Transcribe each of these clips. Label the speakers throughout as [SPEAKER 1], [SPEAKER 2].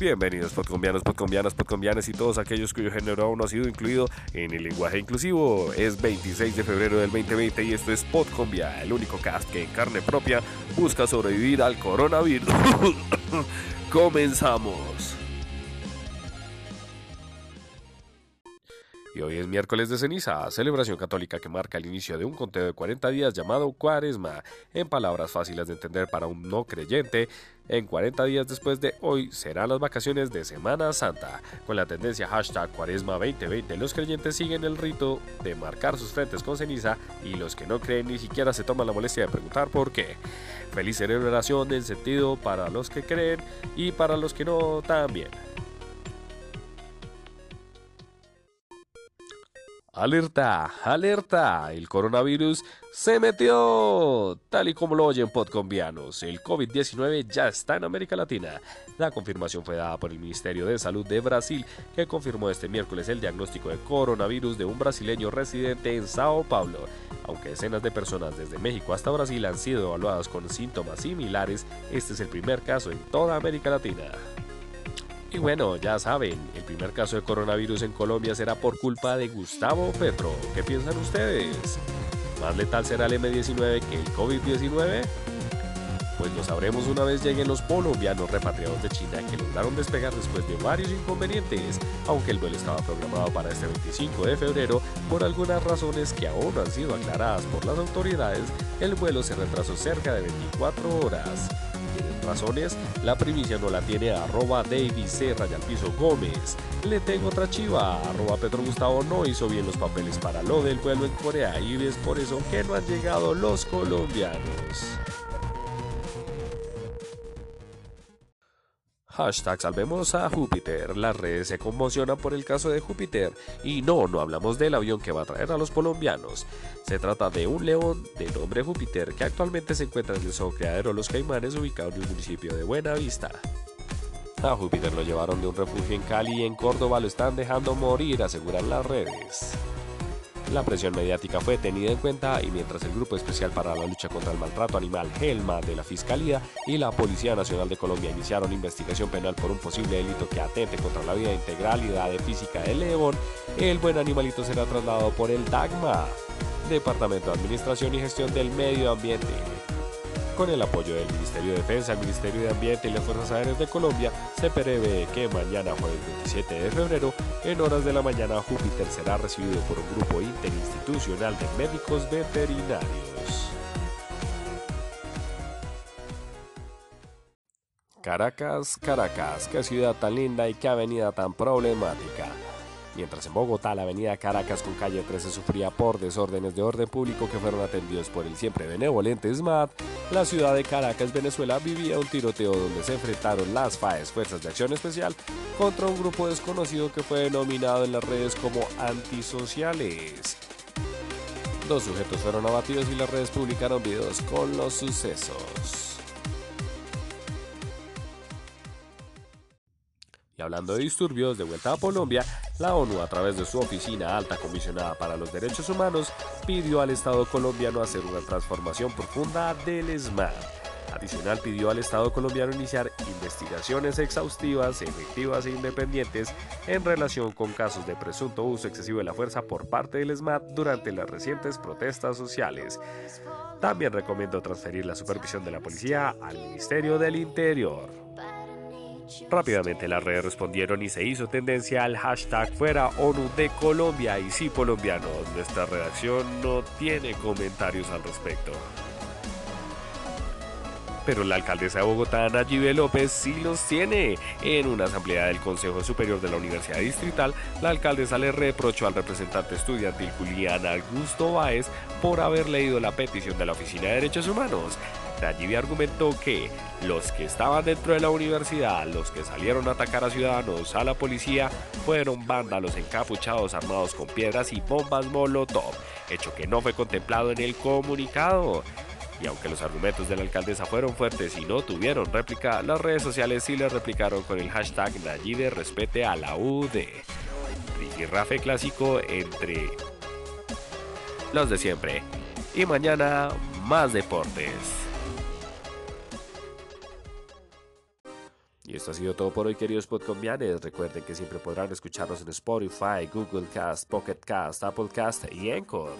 [SPEAKER 1] Bienvenidos podcombianos, podcombianas, podcombianas y todos aquellos cuyo género aún no ha sido incluido en el lenguaje inclusivo. Es 26 de febrero del 2020 y esto es Podcombia, el único cast que en carne propia busca sobrevivir al coronavirus. Comenzamos. Hoy es miércoles de ceniza, celebración católica que marca el inicio de un conteo de 40 días llamado Cuaresma. En palabras fáciles de entender para un no creyente, en 40 días después de hoy serán las vacaciones de Semana Santa. Con la tendencia hashtag Cuaresma 2020, los creyentes siguen el rito de marcar sus frentes con ceniza y los que no creen ni siquiera se toman la molestia de preguntar por qué. Feliz celebración en sentido para los que creen y para los que no también. Alerta, alerta, el coronavirus se metió. Tal y como lo oyen podcombianos, el COVID-19 ya está en América Latina. La confirmación fue dada por el Ministerio de Salud de Brasil, que confirmó este miércoles el diagnóstico de coronavirus de un brasileño residente en Sao Paulo. Aunque decenas de personas desde México hasta Brasil han sido evaluadas con síntomas similares, este es el primer caso en toda América Latina. Y bueno, ya saben, el primer caso de coronavirus en Colombia será por culpa de Gustavo Petro. ¿Qué piensan ustedes? ¿Más letal será el M19 que el COVID-19? Pues lo sabremos una vez lleguen los colombianos repatriados de China que lograron despegar después de varios inconvenientes, aunque el vuelo estaba programado para este 25 de febrero, por algunas razones que aún no han sido aclaradas por las autoridades, el vuelo se retrasó cerca de 24 horas razones, la primicia no la tiene arroba David C. Piso Gómez. Le tengo otra chiva, arroba Pedro Gustavo no hizo bien los papeles para lo del vuelo en Corea y es por eso que no han llegado los colombianos. Hashtag salvemos a Júpiter. Las redes se conmocionan por el caso de Júpiter. Y no, no hablamos del avión que va a traer a los colombianos. Se trata de un león de nombre Júpiter que actualmente se encuentra en el zoocreadero Los Caimanes ubicado en el municipio de Buena Vista. A Júpiter lo llevaron de un refugio en Cali y en Córdoba lo están dejando morir, aseguran las redes. La presión mediática fue tenida en cuenta y mientras el Grupo Especial para la Lucha contra el Maltrato Animal, GELMA, de la Fiscalía y la Policía Nacional de Colombia iniciaron investigación penal por un posible delito que atente contra la vida integralidad de física del león, el buen animalito será trasladado por el DAGMA, Departamento de Administración y Gestión del Medio Ambiente. Con el apoyo del Ministerio de Defensa, el Ministerio de Ambiente y las Fuerzas Aéreas de Colombia, se prevé que mañana, jueves 27 de febrero, en horas de la mañana, Júpiter será recibido por un grupo interinstitucional de médicos veterinarios. Caracas, Caracas, qué ciudad tan linda y qué avenida tan problemática. Mientras en Bogotá la avenida Caracas con calle 13 sufría por desórdenes de orden público que fueron atendidos por el siempre benevolente SMAT, la ciudad de Caracas, Venezuela, vivía un tiroteo donde se enfrentaron las FAES, Fuerzas de Acción Especial, contra un grupo desconocido que fue denominado en las redes como antisociales. Dos sujetos fueron abatidos y las redes publicaron videos con los sucesos. Y hablando de disturbios, de vuelta a Colombia, la ONU, a través de su oficina alta comisionada para los derechos humanos, pidió al Estado colombiano hacer una transformación profunda del ESMAD. Adicional pidió al Estado colombiano iniciar investigaciones exhaustivas, efectivas e independientes en relación con casos de presunto uso excesivo de la fuerza por parte del ESMAD durante las recientes protestas sociales. También recomiendo transferir la supervisión de la policía al Ministerio del Interior. Rápidamente las redes respondieron y se hizo tendencia al hashtag fuera ONU de Colombia y sí colombianos. Nuestra redacción no tiene comentarios al respecto. Pero la alcaldesa de Bogotá, Nayib López, sí los tiene. En una asamblea del Consejo Superior de la Universidad Distrital, la alcaldesa le reprochó al representante estudiantil Julián Augusto Báez por haber leído la petición de la Oficina de Derechos Humanos. Nayib argumentó que los que estaban dentro de la universidad, los que salieron a atacar a ciudadanos, a la policía, fueron vándalos encapuchados armados con piedras y bombas Molotov, hecho que no fue contemplado en el comunicado. Y aunque los argumentos de la alcaldesa fueron fuertes y no tuvieron réplica, las redes sociales sí le replicaron con el hashtag Nayib respete a la UD. Rafe clásico entre los de siempre. Y mañana más deportes. Esto ha sido todo por hoy, queridos podcombianes. Recuerden que siempre podrán escucharnos en Spotify, Google Cast, Pocket Cast, Apple Cast y Anchor.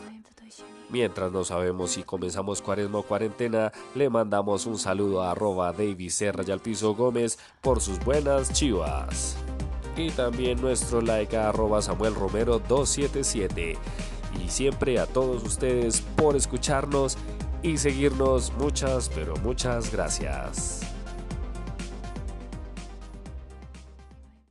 [SPEAKER 1] Mientras no sabemos si comenzamos cuaresma o cuarentena, le mandamos un saludo a arroba David Serra y al piso Gómez por sus buenas chivas. Y también nuestro like a arroba Samuel Romero 277. Y siempre a todos ustedes por escucharnos y seguirnos. Muchas, pero muchas gracias.